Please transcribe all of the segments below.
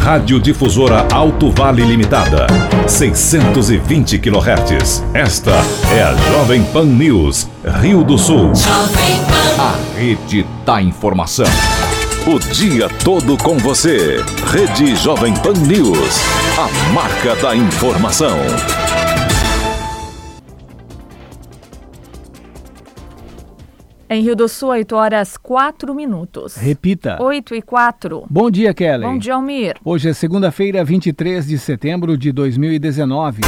Radiodifusora Alto Vale Limitada. 620 kHz. Esta é a Jovem Pan News, Rio do Sul. A rede da informação. O dia todo com você. Rede Jovem Pan News. A marca da informação. Em Rio do Sul, 8 horas 4 minutos. Repita. 8 e 4. Bom dia, Kelly. Bom dia, Almir. Hoje é segunda-feira, 23 de setembro de 2019.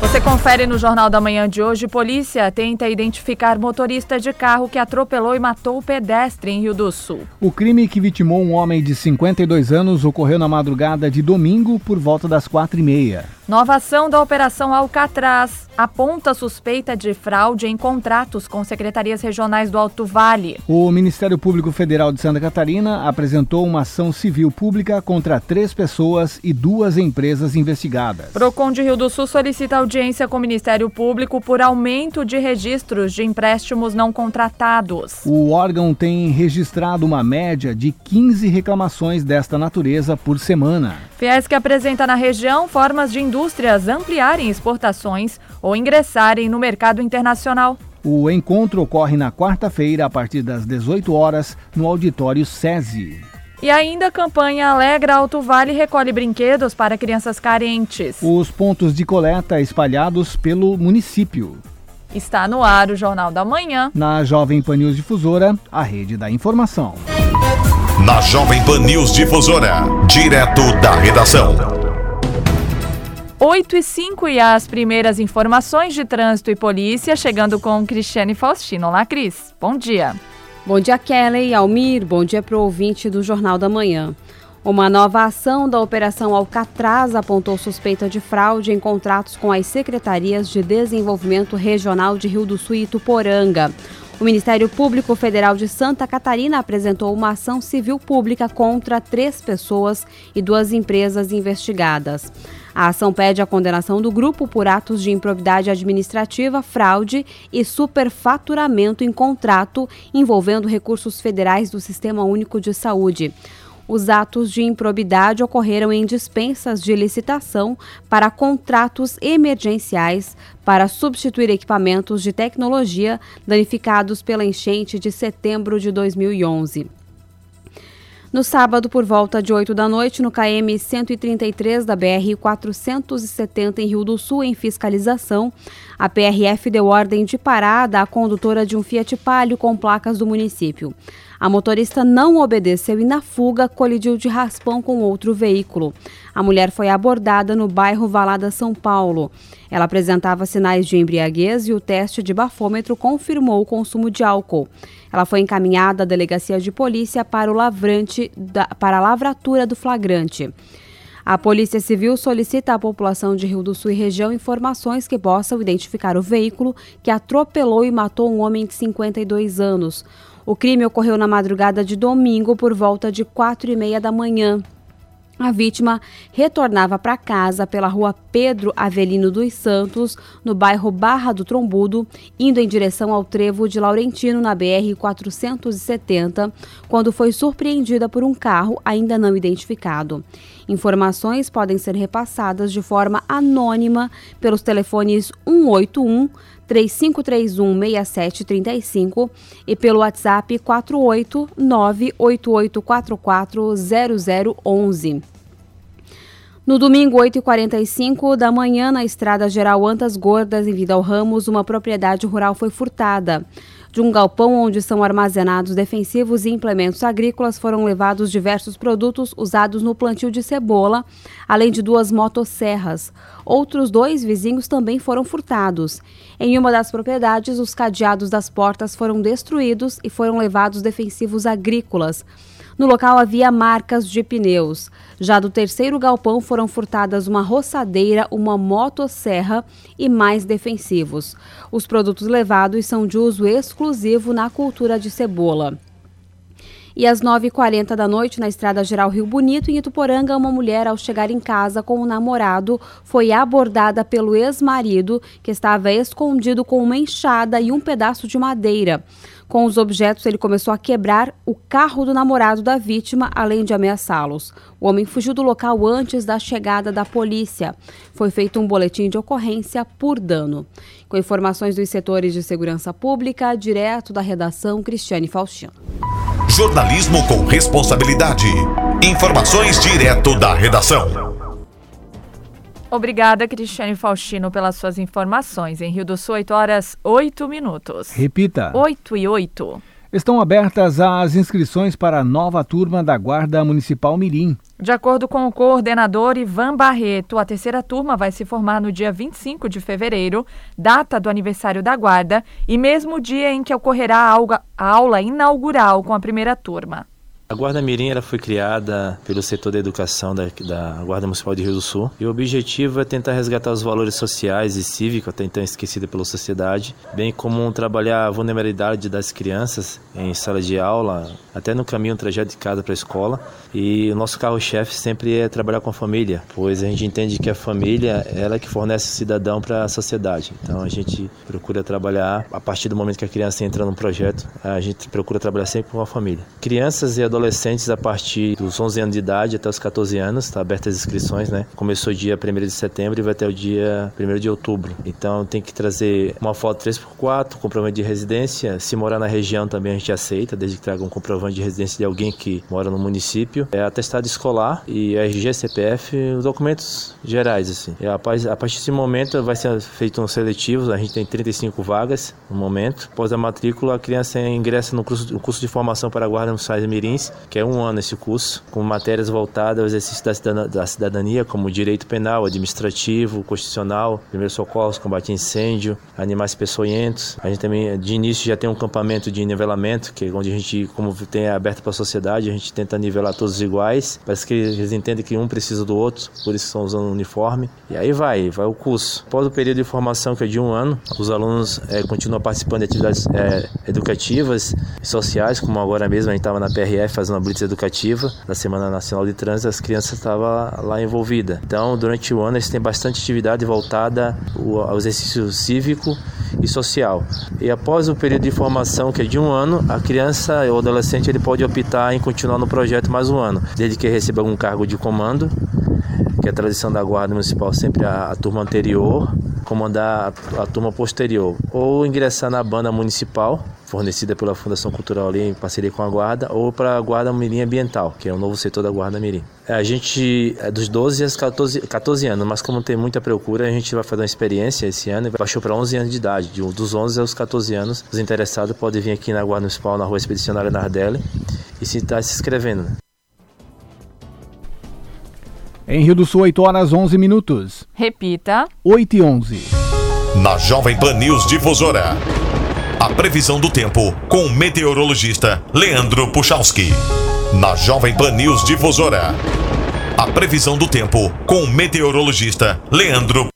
Você confere no Jornal da Manhã de hoje. Polícia tenta identificar motorista de carro que atropelou e matou o pedestre em Rio do Sul. O crime que vitimou um homem de 52 anos ocorreu na madrugada de domingo por volta das quatro e meia. Nova ação da Operação Alcatraz aponta suspeita de fraude em contratos com secretarias regionais do Alto Vale. O Ministério Público Federal de Santa Catarina apresentou uma ação civil pública contra três pessoas e duas empresas investigadas. Procon de Rio do Sul solicita audiência com o Ministério Público por aumento de registros de empréstimos não contratados. O órgão tem registrado uma média de 15 reclamações desta natureza por semana. Fiesc apresenta na região formas de indústrias ampliarem exportações ou ingressarem no mercado internacional. O encontro ocorre na quarta-feira, a partir das 18 horas, no auditório SESI. E ainda a campanha Alegra Alto Vale recolhe brinquedos para crianças carentes. Os pontos de coleta espalhados pelo município. Está no ar o Jornal da Manhã. Na Jovem Pan News Difusora, a rede da informação. Na Jovem Pan News Difusora, direto da redação. 8 e 5 e as primeiras informações de trânsito e polícia chegando com Cristiane Faustino. Olá, Cris. Bom dia. Bom dia, Kelly e Almir. Bom dia para o ouvinte do Jornal da Manhã. Uma nova ação da Operação Alcatraz apontou suspeita de fraude em contratos com as secretarias de Desenvolvimento Regional de Rio do Sul e Ituporanga. O Ministério Público Federal de Santa Catarina apresentou uma ação civil pública contra três pessoas e duas empresas investigadas. A ação pede a condenação do grupo por atos de improbidade administrativa, fraude e superfaturamento em contrato envolvendo recursos federais do Sistema Único de Saúde. Os atos de improbidade ocorreram em dispensas de licitação para contratos emergenciais para substituir equipamentos de tecnologia danificados pela enchente de setembro de 2011. No sábado, por volta de 8 da noite, no KM 133 da BR 470 em Rio do Sul, em fiscalização, a PRF deu ordem de parada à condutora de um Fiat Palio com placas do município. A motorista não obedeceu e, na fuga, colidiu de raspão com outro veículo. A mulher foi abordada no bairro Valada, São Paulo. Ela apresentava sinais de embriaguez e o teste de bafômetro confirmou o consumo de álcool. Ela foi encaminhada à delegacia de polícia para o lavrante da, para a lavratura do flagrante. A Polícia Civil solicita à população de Rio do Sul e região informações que possam identificar o veículo que atropelou e matou um homem de 52 anos. O crime ocorreu na madrugada de domingo por volta de quatro e meia da manhã. A vítima retornava para casa pela rua Pedro Avelino dos Santos, no bairro Barra do Trombudo, indo em direção ao trevo de Laurentino, na BR-470, quando foi surpreendida por um carro ainda não identificado. Informações podem ser repassadas de forma anônima pelos telefones 181 35316735 e pelo WhatsApp 48988440011. No domingo, 8h45 da manhã, na estrada geral Antas Gordas, em Vidal Ramos, uma propriedade rural foi furtada. De um galpão onde são armazenados defensivos e implementos agrícolas foram levados diversos produtos usados no plantio de cebola, além de duas motosserras. Outros dois vizinhos também foram furtados. Em uma das propriedades, os cadeados das portas foram destruídos e foram levados defensivos agrícolas. No local havia marcas de pneus. Já do terceiro galpão foram furtadas uma roçadeira, uma motosserra e mais defensivos. Os produtos levados são de uso exclusivo na cultura de cebola. E às 9h40 da noite, na Estrada Geral Rio Bonito, em Ituporanga, uma mulher, ao chegar em casa com o namorado, foi abordada pelo ex-marido, que estava escondido com uma enxada e um pedaço de madeira. Com os objetos, ele começou a quebrar o carro do namorado da vítima, além de ameaçá-los. O homem fugiu do local antes da chegada da polícia. Foi feito um boletim de ocorrência por dano. Com informações dos setores de segurança pública, direto da redação Cristiane Faustino. Jornalismo com responsabilidade. Informações direto da redação. Obrigada, Cristiane Faustino, pelas suas informações. Em Rio do Sul, 8 horas 8 minutos. Repita. 8 e 8. Estão abertas as inscrições para a nova turma da Guarda Municipal Mirim. De acordo com o coordenador Ivan Barreto, a terceira turma vai se formar no dia 25 de fevereiro, data do aniversário da Guarda, e mesmo dia em que ocorrerá a aula inaugural com a primeira turma. A Guarda Mirim ela foi criada pelo setor da educação da, da, Guarda Municipal de Rio do Sul e o objetivo é tentar resgatar os valores sociais e cívicos até então esquecidos pela sociedade, bem como trabalhar a vulnerabilidade das crianças em sala de aula, até no caminho, trajeto de casa para a escola. E o nosso carro-chefe sempre é trabalhar com a família, pois a gente entende que a família é ela que fornece o cidadão para a sociedade. Então a gente procura trabalhar a partir do momento que a criança entra no projeto, a gente procura trabalhar sempre com a família. Crianças e adolescentes adolescentes a partir dos 11 anos de idade até os 14 anos, está aberta as inscrições, né? Começou dia 1 de setembro e vai até o dia 1 de outubro. Então tem que trazer uma foto 3x4, comprovante de residência. Se morar na região também a gente aceita, desde que traga um comprovante de residência de alguém que mora no município. É atestado escolar e RG, CPF, os documentos gerais, assim. E a partir desse momento vai ser feito um seletivo, a gente tem 35 vagas no momento. Após a matrícula, a criança ingressa no curso, de formação para guarda no SAIS Mirins, que é um ano esse curso, com matérias voltadas ao exercício da cidadania, como direito penal, administrativo, constitucional, primeiros socorros, combate a incêndio, animais peçonhentos. A gente também, de início, já tem um campamento de nivelamento, que é onde a gente, como tem aberto para a sociedade, a gente tenta nivelar todos iguais. Parece que eles entendem que um precisa do outro, por isso estão usando um uniforme. E aí vai, vai o curso. Após o período de formação, que é de um ano, os alunos é, continuam participando de atividades é, educativas e sociais, como agora mesmo a gente estava na PRF fazendo uma blitz educativa da Semana Nacional de Trânsito, as crianças estavam lá envolvidas. Então, durante o ano, eles têm bastante atividade voltada ao exercício cívico e social. E após o período de formação, que é de um ano, a criança ou adolescente ele pode optar em continuar no projeto mais um ano, desde que receba algum cargo de comando, que a tradição da Guarda Municipal sempre a, a turma anterior, comandar a, a turma posterior, ou ingressar na banda municipal, fornecida pela Fundação Cultural ali em parceria com a Guarda, ou para a Guarda Mirim Ambiental, que é o novo setor da Guarda Mirim. É, a gente é dos 12 aos 14, 14 anos, mas como tem muita procura, a gente vai fazer uma experiência esse ano e baixou para 11 anos de idade. De, dos 11 aos 14 anos, os interessados podem vir aqui na Guarda Municipal, na Rua Expedicionária Nardelli, e se está se inscrevendo. Em Rio do Sul, 8 horas 11 minutos. Repita. 8 e 11. Na Jovem Pan News Difusora. A previsão do tempo com o meteorologista Leandro Puchalski. Na Jovem Pan News Difusora. A previsão do tempo com o meteorologista Leandro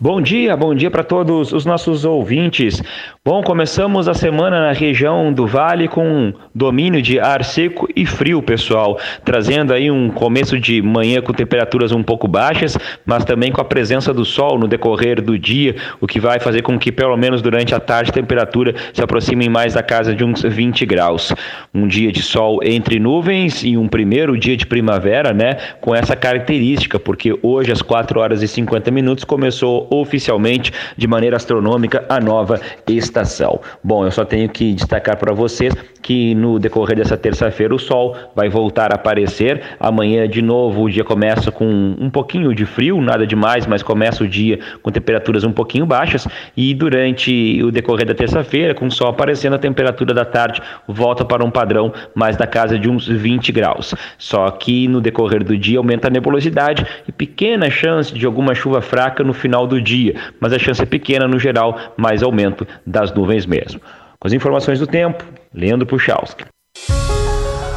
Bom dia, bom dia para todos os nossos ouvintes. Bom, começamos a semana na região do Vale com domínio de ar seco e frio, pessoal, trazendo aí um começo de manhã com temperaturas um pouco baixas, mas também com a presença do sol no decorrer do dia, o que vai fazer com que pelo menos durante a tarde a temperatura se aproxime mais da casa de uns 20 graus. Um dia de sol entre nuvens e um primeiro dia de primavera, né, com essa característica, porque hoje às 4 horas e 50 minutos começou oficialmente de maneira astronômica a nova estação estação. Bom, eu só tenho que destacar para vocês que no decorrer dessa terça-feira o sol vai voltar a aparecer. Amanhã, de novo, o dia começa com um pouquinho de frio, nada demais, mas começa o dia com temperaturas um pouquinho baixas. E durante o decorrer da terça-feira, com o sol aparecendo, a temperatura da tarde volta para um padrão mais da casa de uns 20 graus. Só que no decorrer do dia aumenta a nebulosidade e pequena chance de alguma chuva fraca no final do dia, mas a chance é pequena no geral, mais aumento das das nuvens mesmo. Com as informações do tempo, Leandro Puchalski.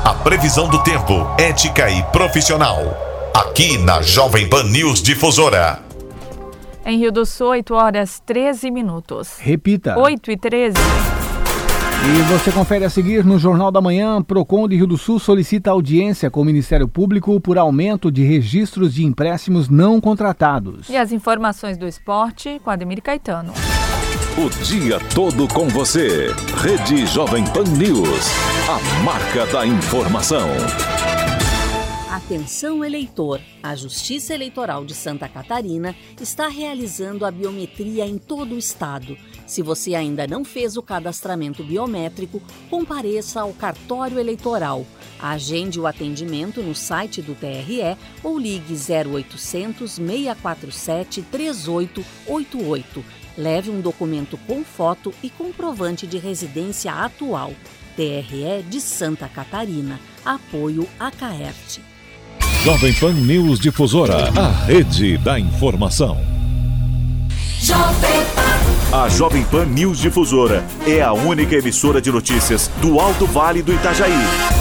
A previsão do tempo, ética e profissional. Aqui na Jovem Pan News Difusora. Em Rio do Sul, 8 horas 13 minutos. Repita. 8 e 13. E você confere a seguir no Jornal da Manhã, Procon de Rio do Sul solicita audiência com o Ministério Público por aumento de registros de empréstimos não contratados. E as informações do esporte com Ademir Caetano. O dia todo com você. Rede Jovem Pan News. A marca da informação. Atenção eleitor! A Justiça Eleitoral de Santa Catarina está realizando a biometria em todo o estado. Se você ainda não fez o cadastramento biométrico, compareça ao cartório eleitoral. Agende o atendimento no site do TRE ou ligue 0800 647 3888. Leve um documento com foto e comprovante de residência atual. TRE de Santa Catarina. Apoio a Caerte. Jovem Pan News Difusora, a rede da informação. Jovem Pan. A Jovem Pan News Difusora é a única emissora de notícias do Alto Vale do Itajaí.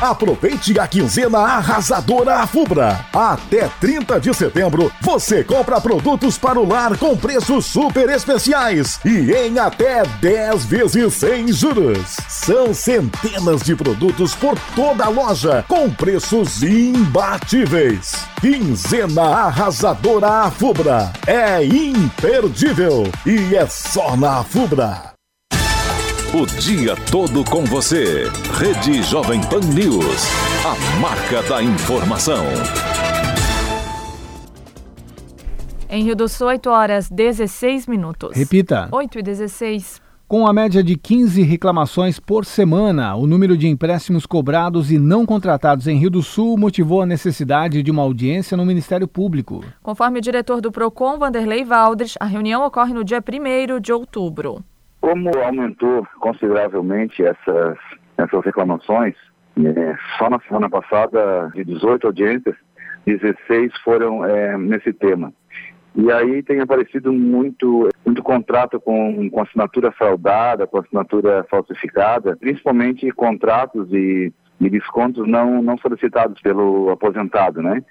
Aproveite a quinzena arrasadora Afubra. Até 30 de setembro, você compra produtos para o lar com preços super especiais e em até 10 vezes sem juros. São centenas de produtos por toda a loja com preços imbatíveis. Quinzena arrasadora Afubra. É imperdível e é só na Afubra. O dia todo com você. Rede Jovem Pan News. A marca da informação. Em Rio do Sul, 8 horas 16 minutos. Repita. 8 e 16. Com a média de 15 reclamações por semana, o número de empréstimos cobrados e não contratados em Rio do Sul motivou a necessidade de uma audiência no Ministério Público. Conforme o diretor do PROCON, Vanderlei Valdres, a reunião ocorre no dia 1 de outubro. Como aumentou consideravelmente essas, essas reclamações, é, só na semana passada, de 18 audiências, 16 foram é, nesse tema. E aí tem aparecido muito, muito contrato com, com assinatura fraudada, com assinatura falsificada, principalmente contratos e, e descontos não, não solicitados pelo aposentado, né?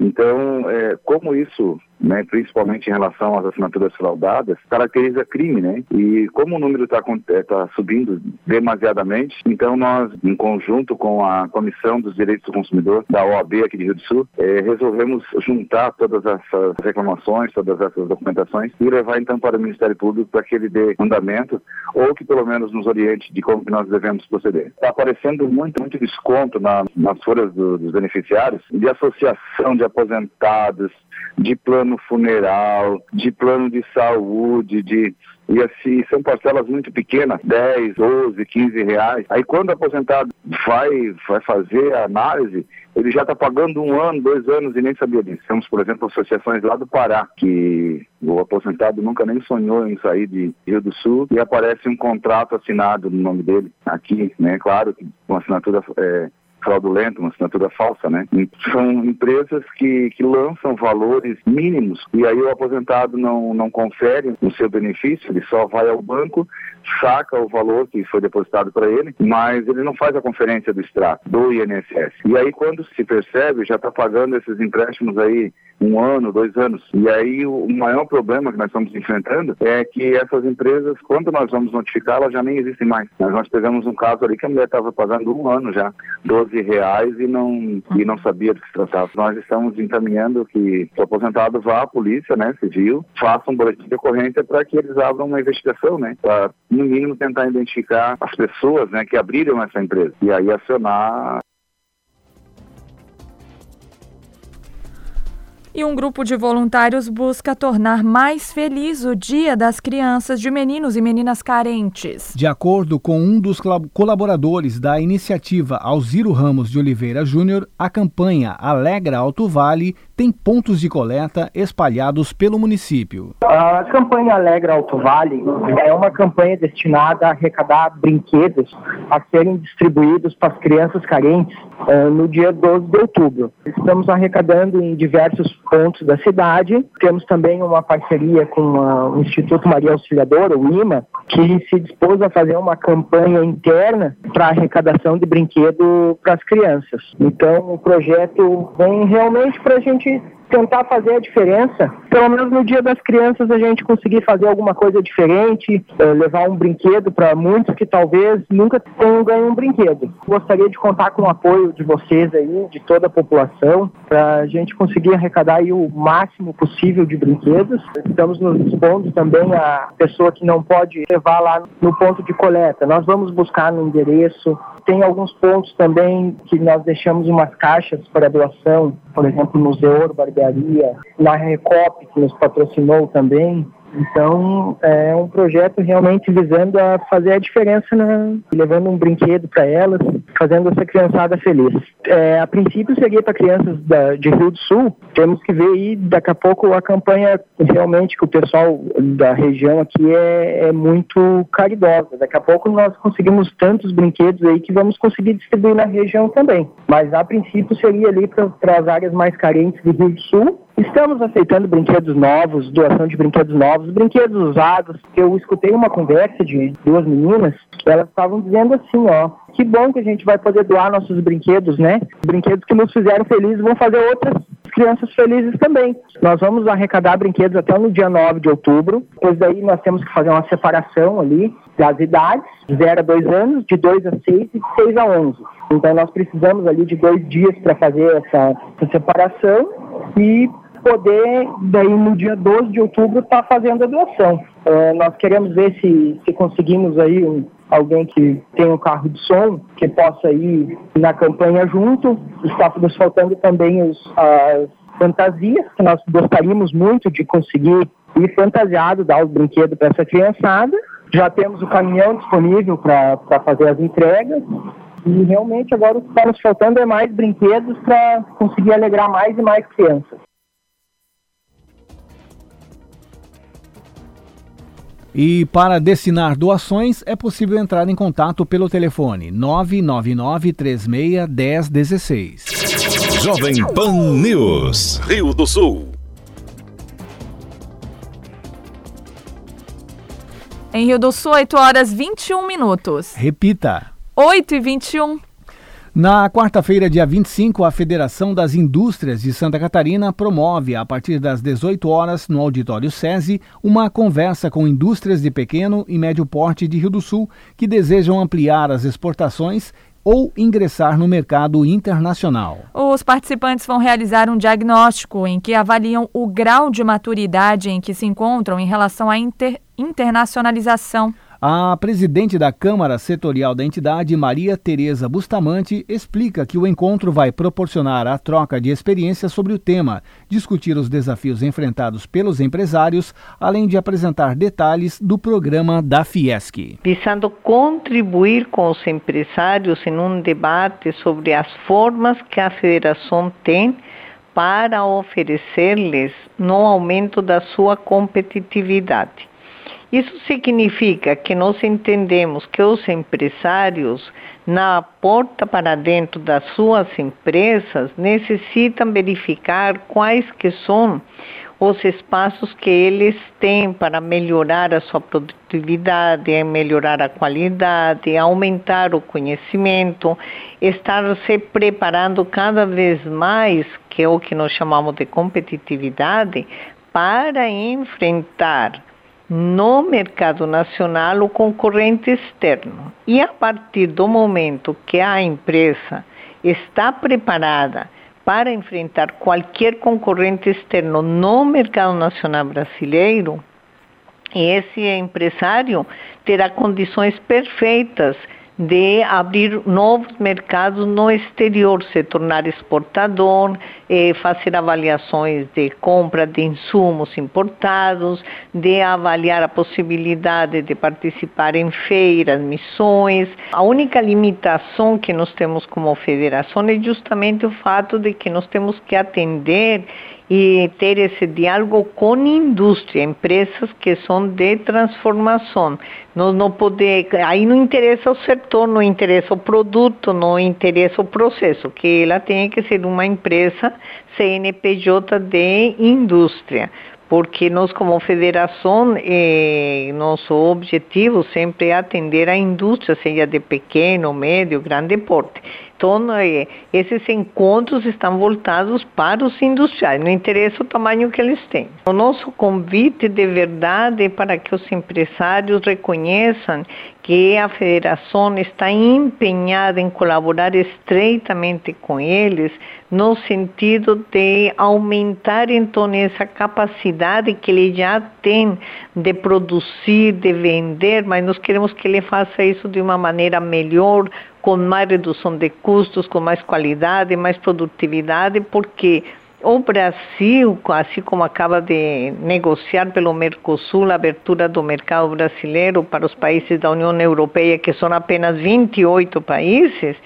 Então, é, como isso né, principalmente em relação às assinaturas fraudadas, caracteriza crime, né? E como o número está é, tá subindo demasiadamente, então nós, em conjunto com a Comissão dos Direitos do Consumidor da OAB aqui de Rio do Sul, é, resolvemos juntar todas essas reclamações, todas essas documentações e levar então para o Ministério Público para que ele dê fundamento ou que pelo menos nos oriente de como que nós devemos proceder. Está aparecendo muito, muito desconto na, nas folhas do, dos beneficiários de associação de aposentados, de plano funeral, de plano de saúde, de e assim, são parcelas muito pequenas, 10, 12, 15 reais. Aí quando o aposentado vai, vai fazer a análise, ele já está pagando um ano, dois anos e nem sabia disso. Temos, por exemplo, associações lá do Pará, que o aposentado nunca nem sonhou em sair de Rio do Sul e aparece um contrato assinado no nome dele aqui, né? Claro, com assinatura é, fraudulenta, uma assinatura falsa, né? São empresas que, que lançam valores mínimos e aí o aposentado não, não confere o seu benefício, ele só vai ao banco, saca o valor que foi depositado para ele, mas ele não faz a conferência do extrato, do INSS. E aí quando se percebe, já está pagando esses empréstimos aí um ano, dois anos. E aí o maior problema que nós estamos enfrentando é que essas empresas, quando nós vamos notificar, elas já nem existem mais. Nós, pegamos um caso ali que a mulher estava pagando um ano já, 12 irreais e não, e não sabia do que se tratava. Nós estamos encaminhando que o aposentado vá à polícia, né, civil, faça um boletim de ocorrência para que eles abram uma investigação, né, para no mínimo tentar identificar as pessoas, né, que abriram essa empresa e aí acionar E um grupo de voluntários busca tornar mais feliz o Dia das Crianças de Meninos e Meninas Carentes. De acordo com um dos colaboradores da iniciativa, Alziro Ramos de Oliveira Júnior, a campanha Alegra Alto Vale tem pontos de coleta espalhados pelo município. A campanha Alegra Alto Vale é uma campanha destinada a arrecadar brinquedos a serem distribuídos para as crianças carentes uh, no dia 12 de outubro. Estamos arrecadando em diversos pontos da cidade. Temos também uma parceria com o Instituto Maria Auxiliadora, o IMA, que se dispôs a fazer uma campanha interna para arrecadação de brinquedo para as crianças. Então, o projeto vem realmente para a gente tentar fazer a diferença. Pelo menos no Dia das Crianças a gente conseguir fazer alguma coisa diferente, eh, levar um brinquedo para muitos que talvez nunca tenham ganho um brinquedo. Gostaria de contar com o apoio de vocês aí, de toda a população, para a gente conseguir arrecadar o máximo possível de brinquedos. Estamos nos expondo também a pessoa que não pode levar lá no ponto de coleta. Nós vamos buscar no endereço. Tem alguns pontos também que nós deixamos umas caixas para doação, por exemplo, no Zeoro Barbearia, na Recop, que nos patrocinou também. Então, é um projeto realmente visando a fazer a diferença, levando um brinquedo para elas, fazendo essa criançada feliz. É, a princípio seria para crianças da, de Rio do Sul, temos que ver aí daqui a pouco a campanha realmente que o pessoal da região aqui é, é muito caridosa. Daqui a pouco nós conseguimos tantos brinquedos aí que vamos conseguir distribuir na região também. Mas a princípio seria ali para as áreas mais carentes do Rio do Sul Estamos aceitando brinquedos novos, doação de brinquedos novos, brinquedos usados. Eu escutei uma conversa de duas meninas, elas estavam dizendo assim, ó, que bom que a gente vai poder doar nossos brinquedos, né? Brinquedos que nos fizeram felizes vão fazer outras crianças felizes também. Nós vamos arrecadar brinquedos até no dia 9 de outubro, pois daí nós temos que fazer uma separação ali das idades, de 0 a 2 anos, de 2 a 6 e de 6 a 11. Então nós precisamos ali de dois dias para fazer essa, essa separação e poder, daí no dia 12 de outubro, estar tá fazendo a doação. É, nós queremos ver se, se conseguimos aí um, alguém que tem um carro de som, que possa ir na campanha junto. Está nos faltando também os, as fantasias, que nós gostaríamos muito de conseguir ir fantasiado, dar os brinquedos para essa criançada. Já temos o caminhão disponível para fazer as entregas. E realmente agora o que está nos faltando é mais brinquedos para conseguir alegrar mais e mais crianças. E para destinar doações é possível entrar em contato pelo telefone 999 36 1016. Jovem Pan News, Rio do Sul. Em Rio do Sul, 8 horas 21 minutos. Repita. 8 e 21. Na quarta-feira, dia 25, a Federação das Indústrias de Santa Catarina promove, a partir das 18 horas, no Auditório SESI, uma conversa com indústrias de pequeno e médio porte de Rio do Sul que desejam ampliar as exportações ou ingressar no mercado internacional. Os participantes vão realizar um diagnóstico em que avaliam o grau de maturidade em que se encontram em relação à inter internacionalização. A presidente da Câmara Setorial da entidade, Maria Tereza Bustamante, explica que o encontro vai proporcionar a troca de experiências sobre o tema, discutir os desafios enfrentados pelos empresários, além de apresentar detalhes do programa da Fiesc. Visando contribuir com os empresários em um debate sobre as formas que a federação tem para oferecer-lhes no aumento da sua competitividade. Isso significa que nós entendemos que os empresários, na porta para dentro das suas empresas, necessitam verificar quais que são os espaços que eles têm para melhorar a sua produtividade, melhorar a qualidade, aumentar o conhecimento, estar se preparando cada vez mais, que é o que nós chamamos de competitividade, para enfrentar no mercado nacional o concorrente externo. E a partir do momento que a empresa está preparada para enfrentar qualquer concorrente externo no mercado nacional brasileiro, esse empresário terá condições perfeitas de abrir novos mercados no exterior, se tornar exportador, eh, fazer avaliações de compra de insumos importados, de avaliar a possibilidade de participar em feiras, missões. A única limitação que nós temos como federação é justamente o fato de que nós temos que atender e ter esse diálogo com indústria, empresas que são de transformação. Não poder, aí não interessa o setor, não interessa o produto, não interessa o processo, que ela tem que ser uma empresa CNPJ de indústria porque nós como federação, eh, nosso objetivo sempre é atender a indústria, seja de pequeno, médio, grande porte. Então, esses encontros estão voltados para os industriais, não interessa o tamanho que eles têm. O nosso convite de verdade é para que os empresários reconheçam que a federação está empenhada em colaborar estreitamente com eles no sentido de aumentar então essa capacidade que ele já tem de produzir, de vender, mas nós queremos que ele faça isso de uma maneira melhor, com mais redução de custos, com mais qualidade, mais produtividade, porque o Brasil, assim como acaba de negociar pelo Mercosul a abertura do mercado brasileiro para os países da União Europeia, que são apenas 28 países,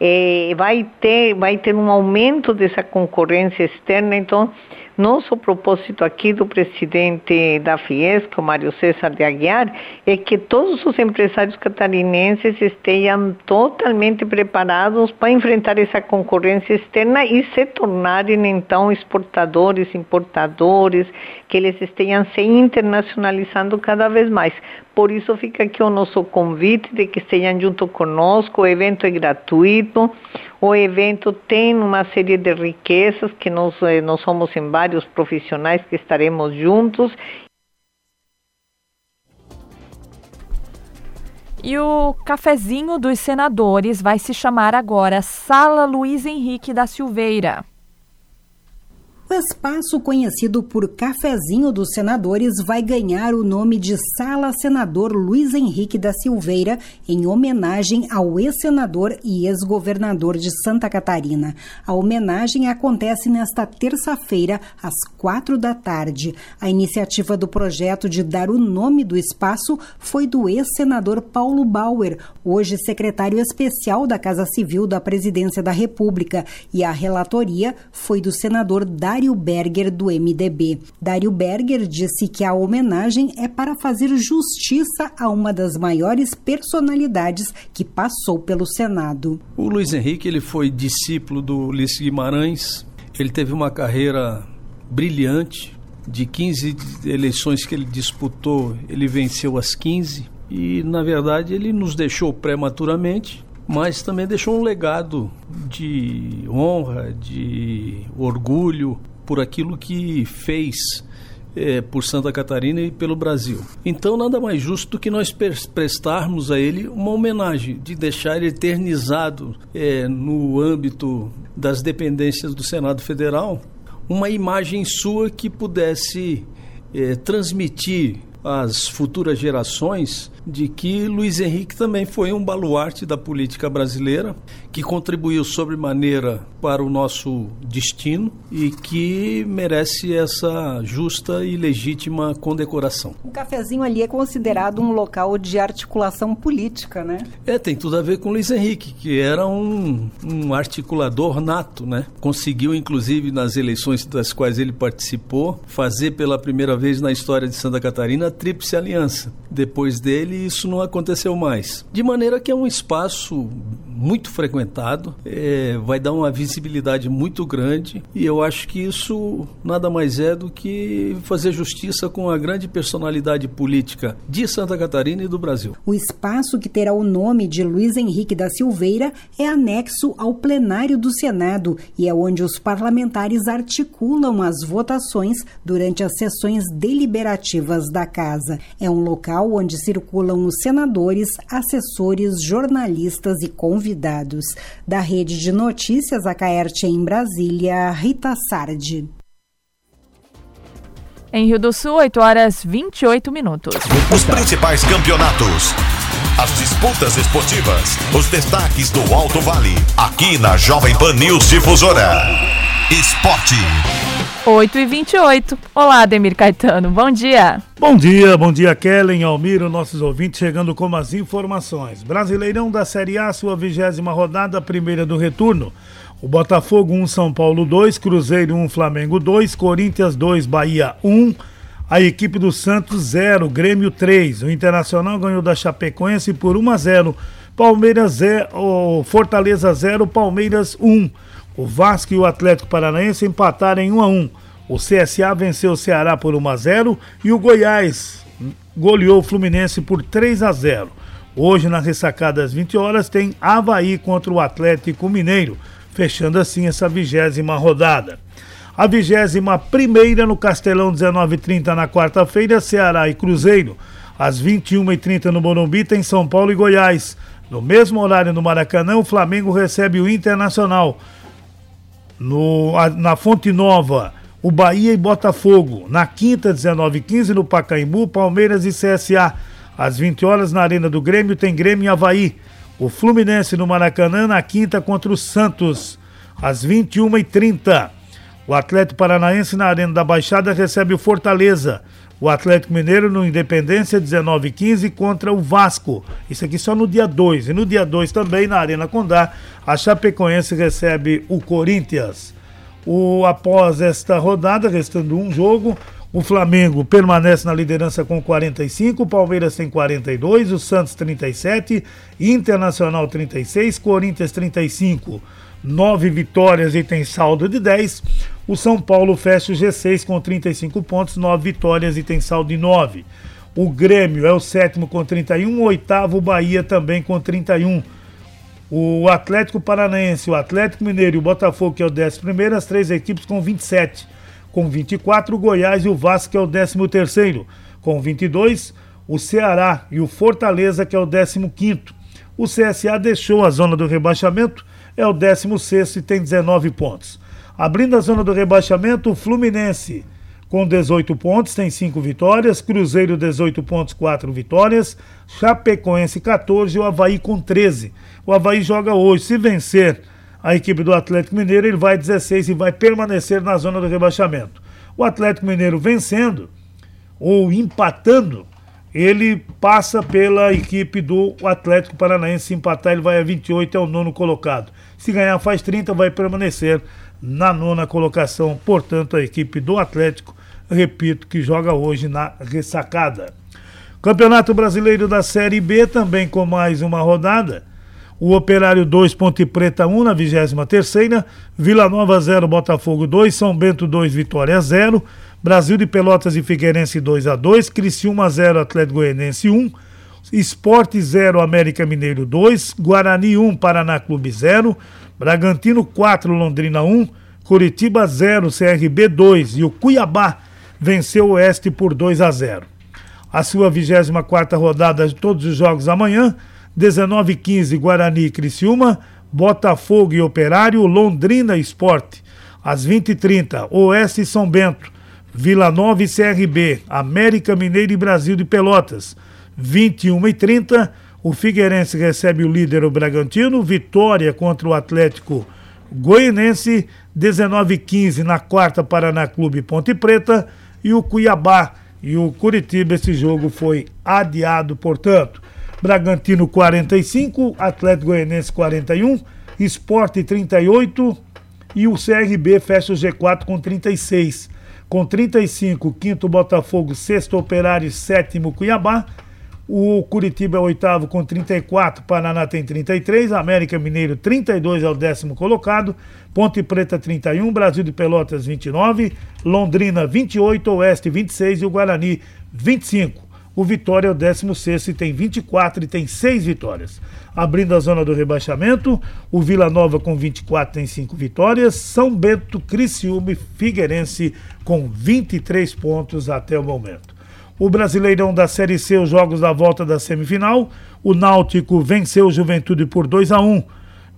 eh, vai, ter, vai ter um aumento dessa concorrência externa. Então, nosso propósito aqui do presidente da Fiesco, Mário César de Aguiar, é que todos os empresários catarinenses estejam totalmente preparados para enfrentar essa concorrência externa e se tornarem então exportadores, importadores, que eles estejam se internacionalizando cada vez mais. Por isso fica aqui o nosso convite de que estejam junto conosco, o evento é gratuito, o evento tem uma série de riquezas que nós, eh, nós somos em vários profissionais que estaremos juntos. E o cafezinho dos senadores vai se chamar agora Sala Luiz Henrique da Silveira. O espaço conhecido por Cafezinho dos Senadores vai ganhar o nome de Sala Senador Luiz Henrique da Silveira, em homenagem ao ex-senador e ex-governador de Santa Catarina. A homenagem acontece nesta terça-feira, às quatro da tarde. A iniciativa do projeto de dar o nome do espaço foi do ex-senador Paulo Bauer, hoje secretário especial da Casa Civil da Presidência da República, e a relatoria foi do senador Dário Dário Berger, do MDB. Dário Berger disse que a homenagem é para fazer justiça a uma das maiores personalidades que passou pelo Senado. O Luiz Henrique ele foi discípulo do Ulisses Guimarães, ele teve uma carreira brilhante, de 15 eleições que ele disputou, ele venceu as 15 e, na verdade, ele nos deixou prematuramente mas também deixou um legado de honra, de orgulho por aquilo que fez é, por Santa Catarina e pelo Brasil. Então, nada mais justo do que nós prestarmos a ele uma homenagem, de deixar ele eternizado é, no âmbito das dependências do Senado Federal, uma imagem sua que pudesse é, transmitir às futuras gerações de que Luiz Henrique também foi um baluarte da política brasileira, que contribuiu sobremaneira para o nosso destino e que merece essa justa e legítima condecoração. O cafezinho ali é considerado um local de articulação política, né? É, tem tudo a ver com Luiz Henrique, que era um, um articulador nato, né? Conseguiu, inclusive, nas eleições das quais ele participou, fazer pela primeira vez na história de Santa Catarina a Tríplice Aliança. Depois dele, isso não aconteceu mais. De maneira que é um espaço muito frequentado, é, vai dar uma visibilidade muito grande e eu acho que isso nada mais é do que fazer justiça com a grande personalidade política de Santa Catarina e do Brasil. O espaço que terá o nome de Luiz Henrique da Silveira é anexo ao plenário do Senado e é onde os parlamentares articulam as votações durante as sessões deliberativas da casa. É um local onde circulam os senadores, assessores, jornalistas e convidados. Da Rede de Notícias, a Caerte em Brasília, Rita Sardi. Em Rio do Sul, 8 horas 28 minutos. Os principais campeonatos. As disputas esportivas. Os destaques do Alto Vale. Aqui na Jovem Pan News Difusora. Esporte. 8 e 28. Olá, Ademir Caetano. Bom dia. Bom dia, bom dia, Kellen, Almiro, nossos ouvintes, chegando com as informações. Brasileirão da Série A, sua vigésima rodada, primeira do retorno. O Botafogo 1, São Paulo 2, Cruzeiro 1, Flamengo 2, Corinthians 2, Bahia 1. A equipe do Santos 0, Grêmio 3. O Internacional ganhou da Chapecoense por 1 a 0. Palmeiras 0, Fortaleza 0, Palmeiras 1. O Vasco e o Atlético Paranaense empataram em 1 a 1. O CSA venceu o Ceará por 1 a 0 e o Goiás goleou o Fluminense por 3 a 0. Hoje, na ressacada às 20 horas, tem Havaí contra o Atlético Mineiro, fechando assim essa vigésima rodada. A vigésima primeira no Castelão 19h30 na quarta-feira, Ceará e Cruzeiro. Às 21h30 no Morumbi tem São Paulo e Goiás. No mesmo horário no Maracanã, o Flamengo recebe o Internacional. No, na Fonte Nova, o Bahia e Botafogo. Na quinta, 19h15, no Pacaembu, Palmeiras e CSA. Às 20 horas na Arena do Grêmio, tem Grêmio e Havaí. O Fluminense no Maracanã, na quinta, contra o Santos. Às 21h30. O Atlético Paranaense na Arena da Baixada recebe o Fortaleza. O Atlético Mineiro no Independência 19:15 contra o Vasco. Isso aqui só no dia 2. E no dia 2 também na Arena Condá, a Chapecoense recebe o Corinthians. O, após esta rodada, restando um jogo, o Flamengo permanece na liderança com 45, o Palmeiras tem 42, o Santos 37, Internacional 36, Corinthians 35 nove vitórias e tem saldo de 10. O São Paulo fecha o G6 com 35 pontos, nove vitórias e tem saldo de 9. O Grêmio é o sétimo com 31, o oitavo Bahia também com 31. O Atlético Paranaense, o Atlético Mineiro e o Botafogo, que é o décimo primeiro, as três equipes com 27. Com 24, o Goiás e o Vasco, que é o décimo terceiro. Com 22, o Ceará e o Fortaleza, que é o décimo quinto. O CSA deixou a zona do rebaixamento é o 16 e tem 19 pontos. Abrindo a zona do rebaixamento, o Fluminense com 18 pontos, tem 5 vitórias, Cruzeiro 18 pontos, 4 vitórias, Chapecoense 14 e o Havaí com 13. O Havaí joga hoje, se vencer a equipe do Atlético Mineiro, ele vai 16 e vai permanecer na zona do rebaixamento. O Atlético Mineiro vencendo ou empatando, ele passa pela equipe do Atlético Paranaense. Se empatar, ele vai a 28, é o nono colocado. Se ganhar, faz 30, vai permanecer na nona colocação. Portanto, a equipe do Atlético, repito, que joga hoje na ressacada. Campeonato Brasileiro da Série B, também com mais uma rodada. O Operário 2, Ponte Preta 1 na 23 Vila Nova 0, Botafogo 2, São Bento 2, Vitória 0, Brasil de Pelotas e Figueirense 2 a 2, Criciúma 0, Atlético Goianense 1, Esporte 0, América Mineiro 2, Guarani 1, Paraná Clube 0, Bragantino 4, Londrina 1, Curitiba 0, CRB 2 e o Cuiabá venceu o Oeste por 2 a 0. A sua 24 rodada de todos os jogos amanhã, 19 e 15 Guarani e Criciúma, Botafogo e Operário, Londrina Esporte. Às 20 e 30 Oeste e São Bento, Vila Nova e CRB, América Mineiro e Brasil de Pelotas. 21 e 30 o Figueirense recebe o líder o Bragantino, vitória contra o Atlético Goianense, 19 e 15 na quarta Paraná Clube Ponte Preta e o Cuiabá e o Curitiba esse jogo foi adiado, portanto. Bragantino 45, Atlético Goianense 41, Esporte 38 e o CRB fecha o G4 com 36. Com 35, quinto Botafogo, sexto Operário, sétimo Cuiabá o Curitiba é o oitavo com 34, Paraná tem 33, América Mineiro 32 é o décimo colocado, Ponte Preta 31, Brasil de Pelotas 29, Londrina 28, Oeste 26 e o Guarani 25. O Vitória é o 16 e tem 24 e tem 6 vitórias. Abrindo a zona do rebaixamento, o Vila Nova com 24 tem 5 vitórias, São Bento, Criciúma e Figueirense com 23 pontos até o momento. O Brasileirão da Série C, os jogos da volta da semifinal. O Náutico venceu o Juventude por 2 a 1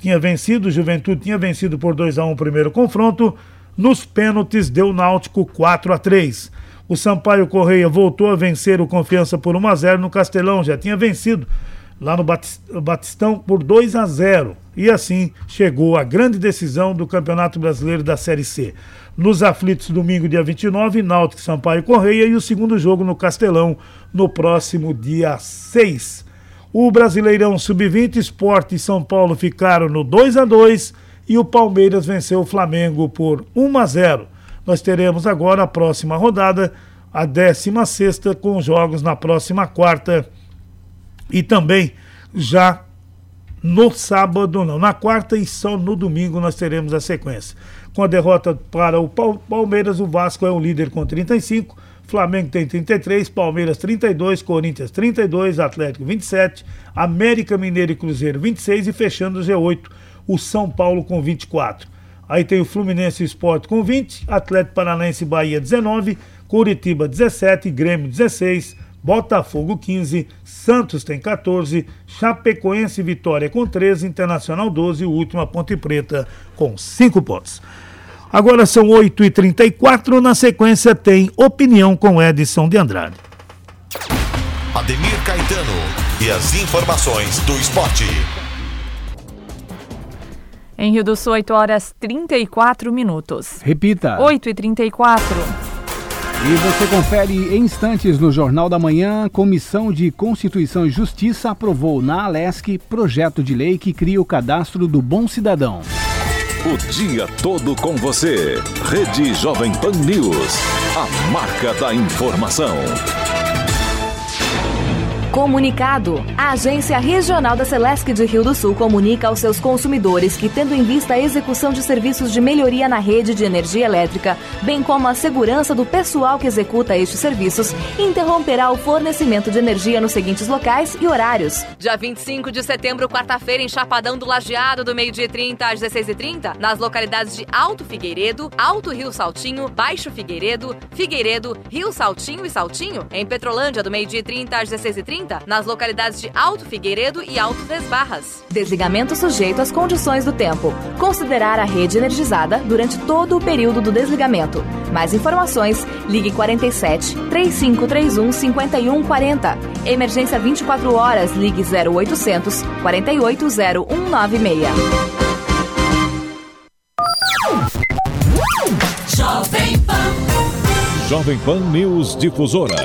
Tinha vencido, o Juventude tinha vencido por 2 a 1 o primeiro confronto. Nos pênaltis, deu o Náutico 4 a 3 O Sampaio Correia voltou a vencer o Confiança por 1 a 0 no Castelão, já tinha vencido lá no Batistão por 2 a 0 e assim chegou a grande decisão do Campeonato Brasileiro da Série C. Nos aflitos, domingo, dia 29, Náutico Sampaio Correia e o segundo jogo no Castelão no próximo dia 6. O Brasileirão Sub-20 Esporte e São Paulo ficaram no 2 a 2 e o Palmeiras venceu o Flamengo por 1 a 0. Nós teremos agora a próxima rodada, a 16 com jogos na próxima quarta e também já no sábado, não, na quarta e só no domingo nós teremos a sequência. Com a derrota para o Palmeiras, o Vasco é o líder com 35, Flamengo tem 33, Palmeiras 32, Corinthians 32, Atlético 27, América Mineiro e Cruzeiro 26 e fechando o G8, o São Paulo com 24. Aí tem o Fluminense Esporte com 20, Atlético Paranaense Bahia 19, Curitiba 17, Grêmio 16, Botafogo 15, Santos tem 14, Chapecoense Vitória com 13, Internacional 12 e o último a Ponte Preta com 5 pontos. Agora são 8h34, na sequência tem opinião com Edson de Andrade. Ademir Caetano e as informações do esporte. Em Rio do Sul, 8 horas 34 minutos. Repita. 8h34. E você confere em instantes no Jornal da Manhã. Comissão de Constituição e Justiça aprovou na Alesc projeto de lei que cria o cadastro do Bom Cidadão. O dia todo com você. Rede Jovem Pan News. A marca da informação. Comunicado. A Agência Regional da Celesc de Rio do Sul comunica aos seus consumidores que, tendo em vista a execução de serviços de melhoria na rede de energia elétrica, bem como a segurança do pessoal que executa estes serviços, interromperá o fornecimento de energia nos seguintes locais e horários. Dia 25 de setembro, quarta-feira, em Chapadão do Lajeado, do meio-dia 30 às 16h30, nas localidades de Alto Figueiredo, Alto Rio Saltinho, Baixo Figueiredo, Figueiredo, Rio Saltinho e Saltinho, em Petrolândia, do meio-dia 30 às 16h30, nas localidades de Alto Figueiredo e Alto das Barras. Desligamento sujeito às condições do tempo. Considerar a rede energizada durante todo o período do desligamento. Mais informações, ligue 47 3531 5140. Emergência 24 horas, ligue 0800 48 0196. Jovem Pan. Jovem Pan News Difusora,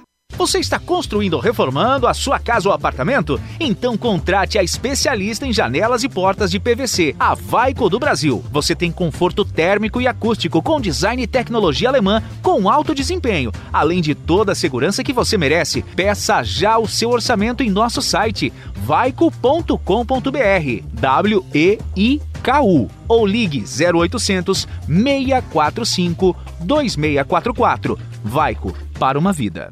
Você está construindo ou reformando a sua casa ou apartamento? Então contrate a especialista em janelas e portas de PVC, a Vaico do Brasil. Você tem conforto térmico e acústico com design e tecnologia alemã com alto desempenho, além de toda a segurança que você merece. Peça já o seu orçamento em nosso site vaico.com.br. W E I K U ou ligue 0800 645 2644. Vaico para uma vida.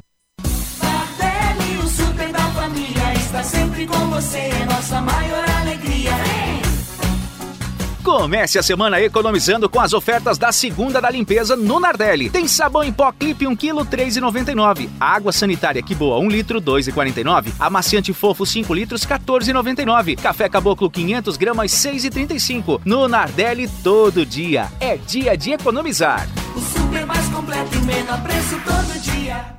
Sempre com você, é nossa maior alegria. Comece a semana economizando com as ofertas da segunda da limpeza no Nardelli. Tem sabão em pó clipe 1 kg 3,99. Água sanitária que boa 1 litro 2,49. Amaciante fofo 5 litros 14,99. Café caboclo 500 gramas 6,35. No Nardelli todo dia. É dia de economizar. O super mais completo e menor preço todo dia.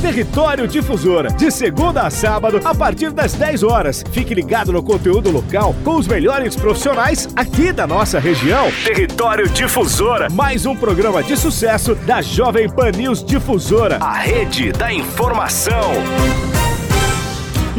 Território Difusora, de segunda a sábado, a partir das 10 horas. Fique ligado no conteúdo local com os melhores profissionais aqui da nossa região. Território Difusora, mais um programa de sucesso da Jovem Pan News Difusora, a rede da informação.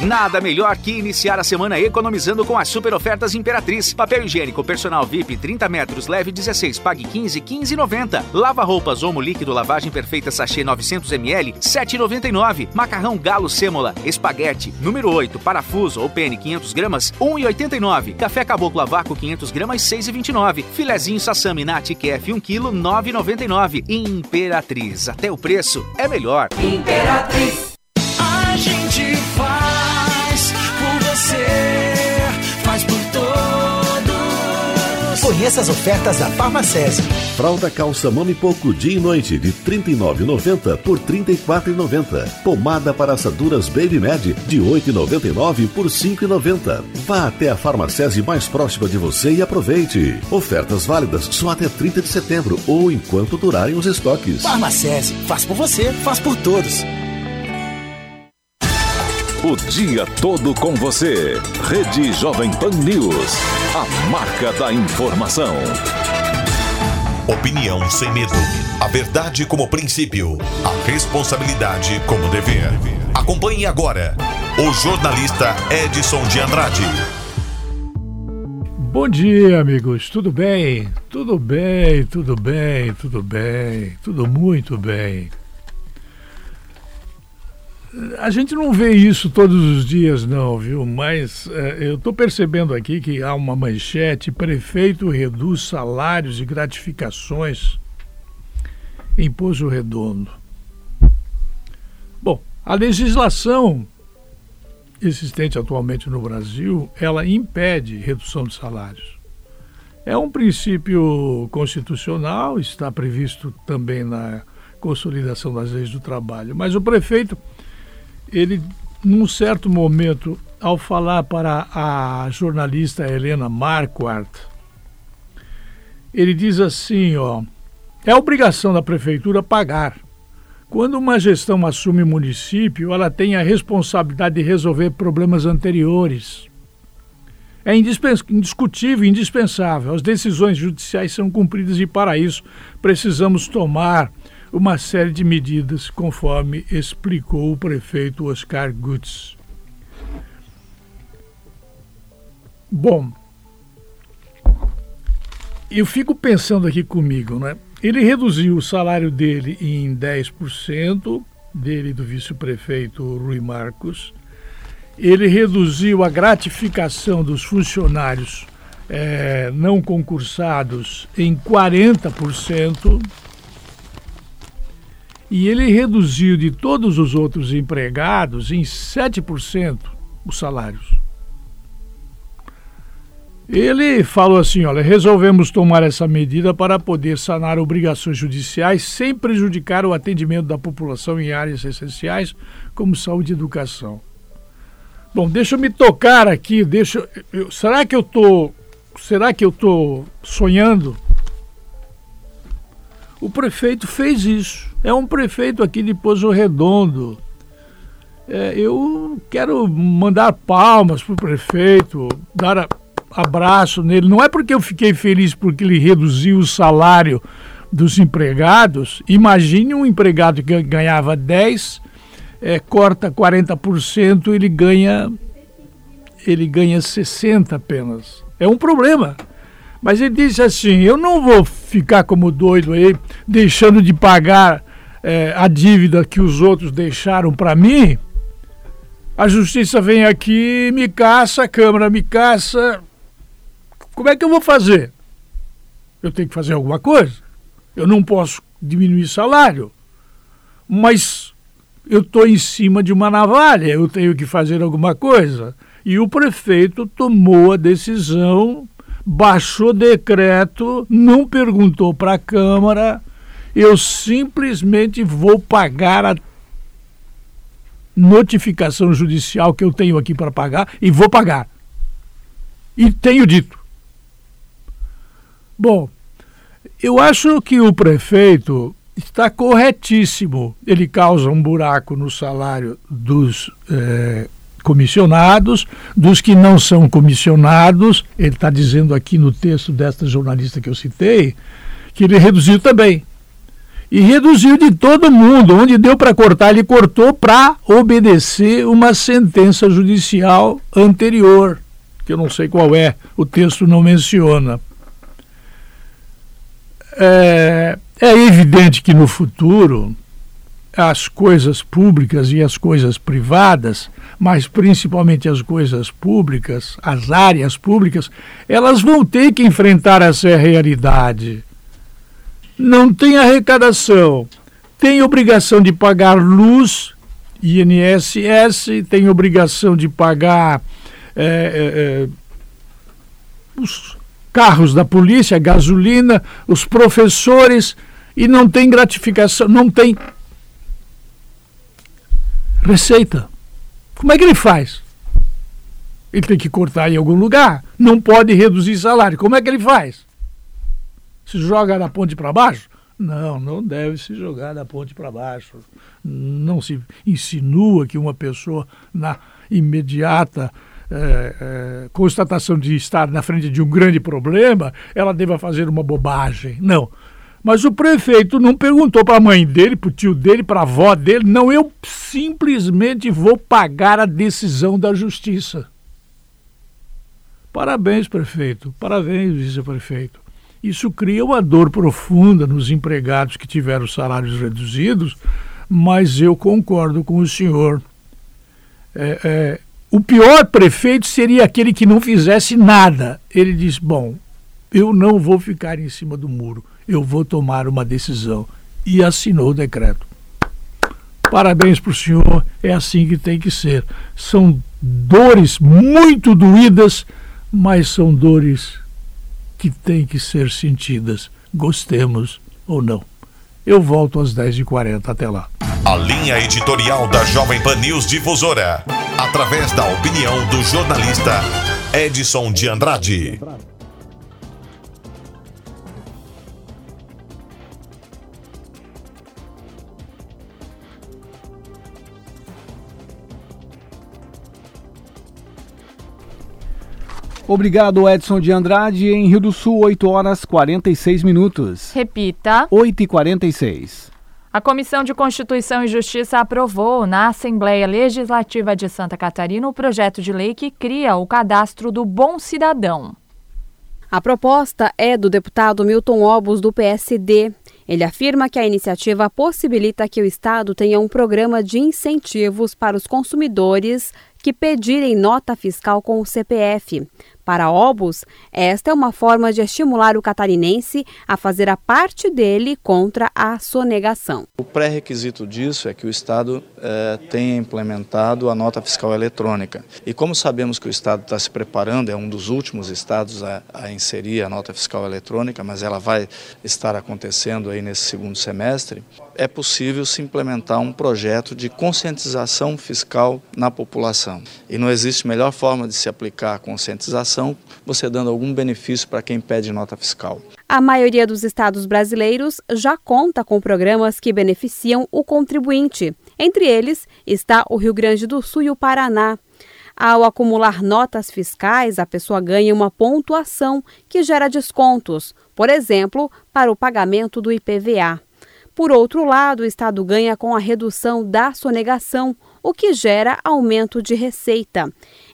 Nada melhor que iniciar a semana economizando com as super ofertas Imperatriz. Papel higiênico personal VIP 30 metros, leve 16, pague 15, 15,90. Lava roupas Omo líquido lavagem perfeita sachê 900 ml, 7,99. Macarrão galo sêmola, espaguete, número 8, parafuso ou pene 500 gramas, 1,89. Café caboclo a vácuo 500 gramas, 6,29. Filezinho sassami nati QF 1 kg, 9,99. Imperatriz, até o preço é melhor. Imperatriz, Conheça as ofertas da Farmacese. Fralda calça mama e pouco dia e noite de R$ 39,90 por R$ 34,90. Pomada para assaduras Baby Med de R$ 8,99 por R$ 5,90. Vá até a Farmacese mais próxima de você e aproveite. Ofertas válidas só até 30 de setembro ou enquanto durarem os estoques. Farmacese, faz por você, faz por todos. O dia todo com você. Rede Jovem Pan News. A marca da informação. Opinião sem medo. A verdade como princípio. A responsabilidade como dever. Acompanhe agora o jornalista Edson de Andrade. Bom dia, amigos. Tudo bem? Tudo bem, tudo bem, tudo bem, tudo muito bem. A gente não vê isso todos os dias, não, viu? Mas é, eu estou percebendo aqui que há uma manchete: prefeito reduz salários e gratificações em Poço Redondo. Bom, a legislação existente atualmente no Brasil, ela impede redução de salários. É um princípio constitucional, está previsto também na consolidação das leis do trabalho. Mas o prefeito ele, num certo momento, ao falar para a jornalista Helena Marquardt, ele diz assim, ó, é obrigação da prefeitura pagar. Quando uma gestão assume município, ela tem a responsabilidade de resolver problemas anteriores. É indiscutível, indispensável. As decisões judiciais são cumpridas e, para isso, precisamos tomar uma série de medidas, conforme explicou o prefeito Oscar Gutz. Bom, eu fico pensando aqui comigo, né? Ele reduziu o salário dele em 10%, dele do vice-prefeito Rui Marcos. Ele reduziu a gratificação dos funcionários eh, não concursados em 40%. E ele reduziu de todos os outros empregados em 7% os salários. Ele falou assim: olha, resolvemos tomar essa medida para poder sanar obrigações judiciais sem prejudicar o atendimento da população em áreas essenciais como saúde e educação. Bom, deixa eu me tocar aqui, deixa eu, será que eu tô será que eu tô sonhando? O prefeito fez isso. É um prefeito aqui de Pozo Redondo. É, eu quero mandar palmas para o prefeito, dar a, abraço nele. Não é porque eu fiquei feliz porque ele reduziu o salário dos empregados. Imagine um empregado que ganhava 10, é, corta 40%, ele ganha ele ganha 60 apenas. É um problema. Mas ele disse assim: eu não vou ficar como doido aí, deixando de pagar é, a dívida que os outros deixaram para mim, a justiça vem aqui, me caça, a Câmara me caça. Como é que eu vou fazer? Eu tenho que fazer alguma coisa. Eu não posso diminuir salário. Mas eu estou em cima de uma navalha, eu tenho que fazer alguma coisa. E o prefeito tomou a decisão, baixou decreto, não perguntou para a Câmara, eu simplesmente vou pagar a notificação judicial que eu tenho aqui para pagar e vou pagar. E tenho dito. Bom, eu acho que o prefeito está corretíssimo. Ele causa um buraco no salário dos eh, comissionados, dos que não são comissionados. Ele está dizendo aqui no texto desta jornalista que eu citei que ele reduziu também. E reduziu de todo mundo. Onde deu para cortar, ele cortou para obedecer uma sentença judicial anterior, que eu não sei qual é, o texto não menciona. É, é evidente que no futuro as coisas públicas e as coisas privadas, mas principalmente as coisas públicas, as áreas públicas, elas vão ter que enfrentar essa realidade não tem arrecadação, tem obrigação de pagar luz, INSS, tem obrigação de pagar é, é, é, os carros da polícia, gasolina, os professores, e não tem gratificação, não tem receita. Como é que ele faz? Ele tem que cortar em algum lugar, não pode reduzir salário. Como é que ele faz? Se joga da ponte para baixo? Não, não deve se jogar da ponte para baixo. Não se insinua que uma pessoa, na imediata é, é, constatação de estar na frente de um grande problema, ela deva fazer uma bobagem. Não. Mas o prefeito não perguntou para a mãe dele, para o tio dele, para a avó dele. Não, eu simplesmente vou pagar a decisão da justiça. Parabéns, prefeito. Parabéns, vice-prefeito. Isso cria uma dor profunda nos empregados que tiveram salários reduzidos, mas eu concordo com o senhor. É, é, o pior prefeito seria aquele que não fizesse nada. Ele diz: Bom, eu não vou ficar em cima do muro, eu vou tomar uma decisão. E assinou o decreto. Parabéns para o senhor, é assim que tem que ser. São dores muito doídas, mas são dores que têm que ser sentidas, gostemos ou não. Eu volto às 10h40. Até lá. A linha editorial da Jovem Pan News Difusora, através da opinião do jornalista Edson de Andrade. Obrigado, Edson de Andrade. Em Rio do Sul, 8 horas 46 minutos. Repita. 8 e 46. A Comissão de Constituição e Justiça aprovou na Assembleia Legislativa de Santa Catarina o projeto de lei que cria o cadastro do Bom Cidadão. A proposta é do deputado Milton Obos, do PSD. Ele afirma que a iniciativa possibilita que o Estado tenha um programa de incentivos para os consumidores que pedirem nota fiscal com o CPF. Para Obus, esta é uma forma de estimular o catarinense a fazer a parte dele contra a sonegação. O pré-requisito disso é que o Estado eh, tenha implementado a nota fiscal eletrônica. E como sabemos que o Estado está se preparando, é um dos últimos estados a, a inserir a nota fiscal eletrônica, mas ela vai estar acontecendo aí nesse segundo semestre, é possível se implementar um projeto de conscientização fiscal na população. E não existe melhor forma de se aplicar a conscientização você dando algum benefício para quem pede nota fiscal. A maioria dos estados brasileiros já conta com programas que beneficiam o contribuinte. Entre eles está o Rio Grande do Sul e o Paraná. Ao acumular notas fiscais, a pessoa ganha uma pontuação que gera descontos, por exemplo, para o pagamento do IPVA. Por outro lado, o Estado ganha com a redução da sonegação, o que gera aumento de receita.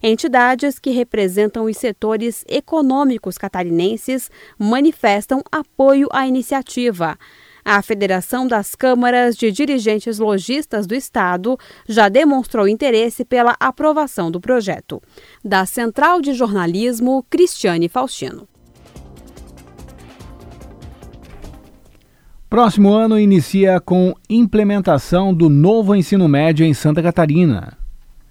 Entidades que representam os setores econômicos catarinenses manifestam apoio à iniciativa. A Federação das Câmaras de Dirigentes Logistas do Estado já demonstrou interesse pela aprovação do projeto. Da Central de Jornalismo, Cristiane Faustino. Próximo ano inicia com implementação do novo ensino médio em Santa Catarina.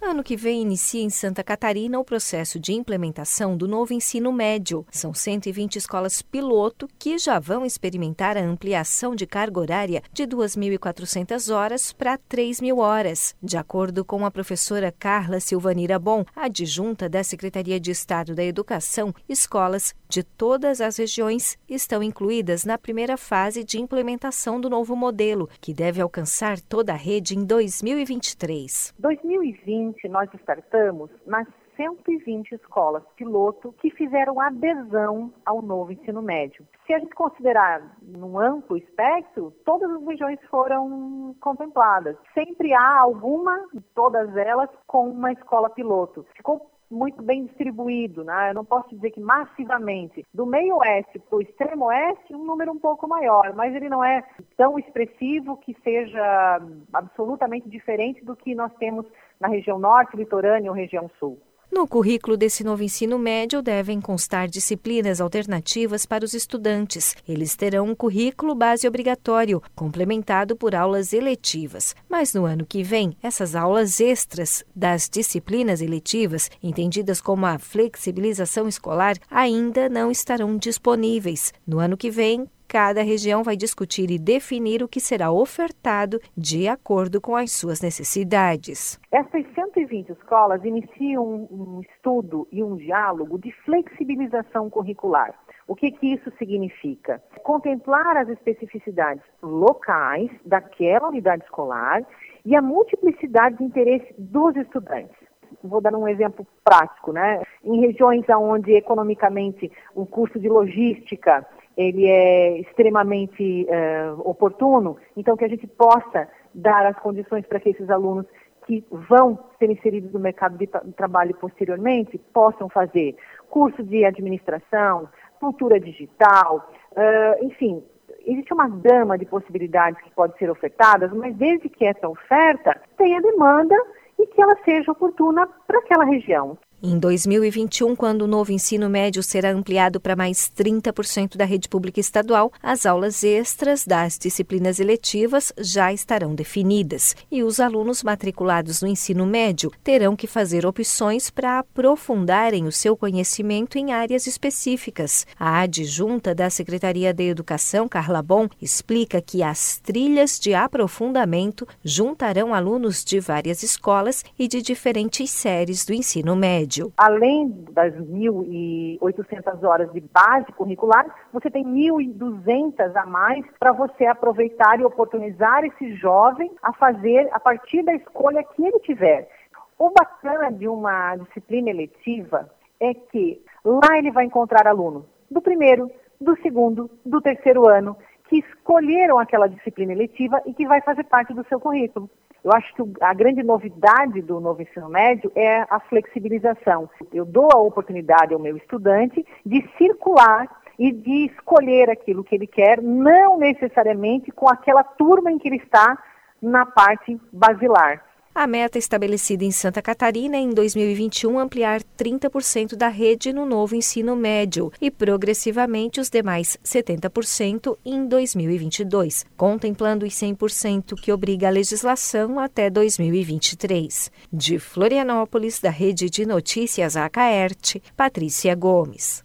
Ano que vem inicia em Santa Catarina o processo de implementação do novo ensino médio. São 120 escolas piloto que já vão experimentar a ampliação de carga horária de 2.400 horas para 3.000 horas. De acordo com a professora Carla Silvanira Bom, adjunta da Secretaria de Estado da Educação, escolas de todas as regiões estão incluídas na primeira fase de implementação do novo modelo, que deve alcançar toda a rede em 2023. 2020 nós startamos nas 120 escolas piloto que fizeram adesão ao novo ensino médio. Se a gente considerar num amplo espectro, todas as regiões foram contempladas. Sempre há alguma, todas elas, com uma escola piloto. Ficou muito bem distribuído, né? Eu não posso dizer que massivamente. Do meio oeste para o extremo oeste, um número um pouco maior, mas ele não é tão expressivo que seja absolutamente diferente do que nós temos na região norte, litorânea ou região sul. No currículo desse novo ensino médio devem constar disciplinas alternativas para os estudantes. Eles terão um currículo base obrigatório, complementado por aulas eletivas. Mas no ano que vem, essas aulas extras das disciplinas eletivas, entendidas como a flexibilização escolar, ainda não estarão disponíveis. No ano que vem, cada região vai discutir e definir o que será ofertado de acordo com as suas necessidades. Essas 120 escolas iniciam um estudo e um diálogo de flexibilização curricular. O que, que isso significa? Contemplar as especificidades locais daquela unidade escolar e a multiplicidade de interesse dos estudantes. Vou dar um exemplo prático, né? Em regiões onde economicamente o curso de logística ele é extremamente uh, oportuno, então que a gente possa dar as condições para que esses alunos que vão ser inseridos no mercado de trabalho posteriormente possam fazer curso de administração, cultura digital, uh, enfim, existe uma gama de possibilidades que podem ser ofertadas, mas desde que essa oferta tenha demanda e que ela seja oportuna para aquela região. Em 2021, quando o novo ensino médio será ampliado para mais 30% da rede pública estadual, as aulas extras das disciplinas eletivas já estarão definidas e os alunos matriculados no ensino médio terão que fazer opções para aprofundarem o seu conhecimento em áreas específicas. A adjunta da Secretaria de Educação, Carla Bom, explica que as trilhas de aprofundamento juntarão alunos de várias escolas e de diferentes séries do ensino médio médio. Além das 1.800 horas de base curricular, você tem 1.200 a mais para você aproveitar e oportunizar esse jovem a fazer a partir da escolha que ele tiver. O bacana de uma disciplina eletiva é que lá ele vai encontrar alunos do primeiro, do segundo, do terceiro ano que escolheram aquela disciplina eletiva e que vai fazer parte do seu currículo. Eu acho que a grande novidade do novo ensino médio é a flexibilização. Eu dou a oportunidade ao meu estudante de circular e de escolher aquilo que ele quer, não necessariamente com aquela turma em que ele está na parte basilar. A meta estabelecida em Santa Catarina é em 2021 ampliar 30% da rede no novo ensino médio e progressivamente os demais 70% em 2022, contemplando os 100% que obriga a legislação até 2023. De Florianópolis, da Rede de Notícias Acaerte, Patrícia Gomes.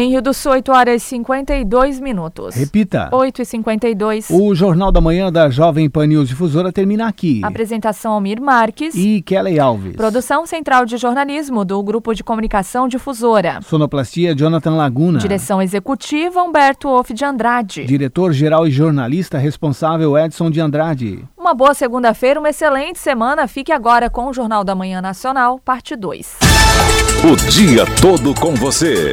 Em Rio do Sul, 8 horas e 52 minutos. Repita. 8 e 52. O Jornal da Manhã da Jovem Pan News Difusora termina aqui. Apresentação Almir Marques. E Kelly Alves. Produção Central de Jornalismo do Grupo de Comunicação Difusora. Sonoplastia Jonathan Laguna. Direção Executiva Humberto Wolff de Andrade. Diretor-Geral e Jornalista Responsável Edson de Andrade. Uma boa segunda-feira, uma excelente semana. Fique agora com o Jornal da Manhã Nacional, parte 2. O dia todo com você.